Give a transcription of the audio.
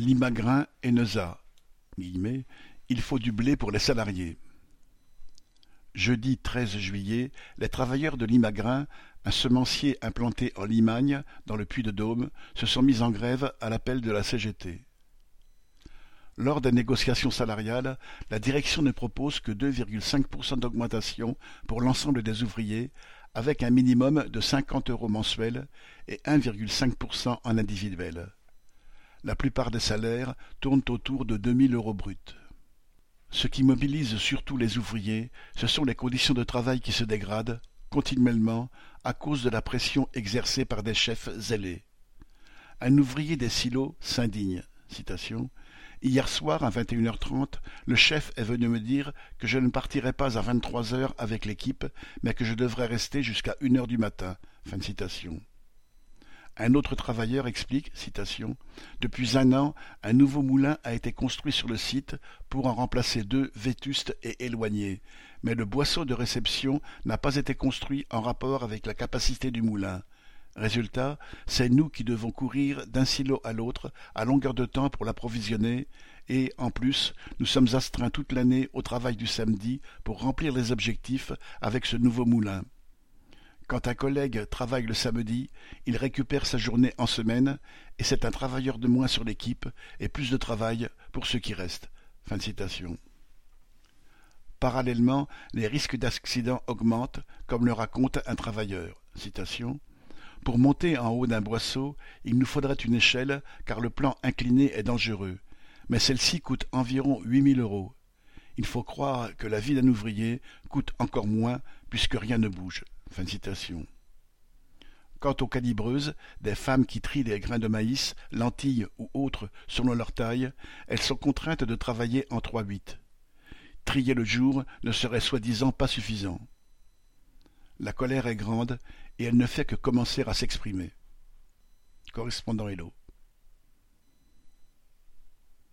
Limagrin et Neuza il faut du blé pour les salariés. Jeudi treize juillet, les travailleurs de Limagrin, un semencier implanté en Limagne, dans le Puy-de-Dôme, se sont mis en grève à l'appel de la CGT. Lors des négociations salariales, la direction ne propose que 2,5% d'augmentation pour l'ensemble des ouvriers, avec un minimum de 50 euros mensuels et 1,5% en individuel. La plupart des salaires tournent autour de 2000 euros bruts. Ce qui mobilise surtout les ouvriers, ce sont les conditions de travail qui se dégradent, continuellement, à cause de la pression exercée par des chefs zélés. Un ouvrier des silos s'indigne. Hier soir, à 21h30, le chef est venu me dire que je ne partirais pas à 23 heures avec l'équipe, mais que je devrais rester jusqu'à une heure du matin. Fin citation. Un autre travailleur explique, Depuis un an, un nouveau moulin a été construit sur le site pour en remplacer deux vétustes et éloignés, mais le boisseau de réception n'a pas été construit en rapport avec la capacité du moulin. Résultat, c'est nous qui devons courir d'un silo à l'autre à longueur de temps pour l'approvisionner, et, en plus, nous sommes astreints toute l'année au travail du samedi pour remplir les objectifs avec ce nouveau moulin. Quand un collègue travaille le samedi, il récupère sa journée en semaine, et c'est un travailleur de moins sur l'équipe, et plus de travail pour ceux qui restent. Parallèlement, les risques d'accident augmentent, comme le raconte un travailleur. Pour monter en haut d'un boisseau, il nous faudrait une échelle, car le plan incliné est dangereux. Mais celle-ci coûte environ huit mille euros. Il faut croire que la vie d'un ouvrier coûte encore moins, puisque rien ne bouge. Quant aux calibreuses, des femmes qui trient des grains de maïs, lentilles ou autres selon leur taille, elles sont contraintes de travailler en trois huit. Trier le jour ne serait soi-disant pas suffisant. La colère est grande et elle ne fait que commencer à s'exprimer. Correspondant Hello.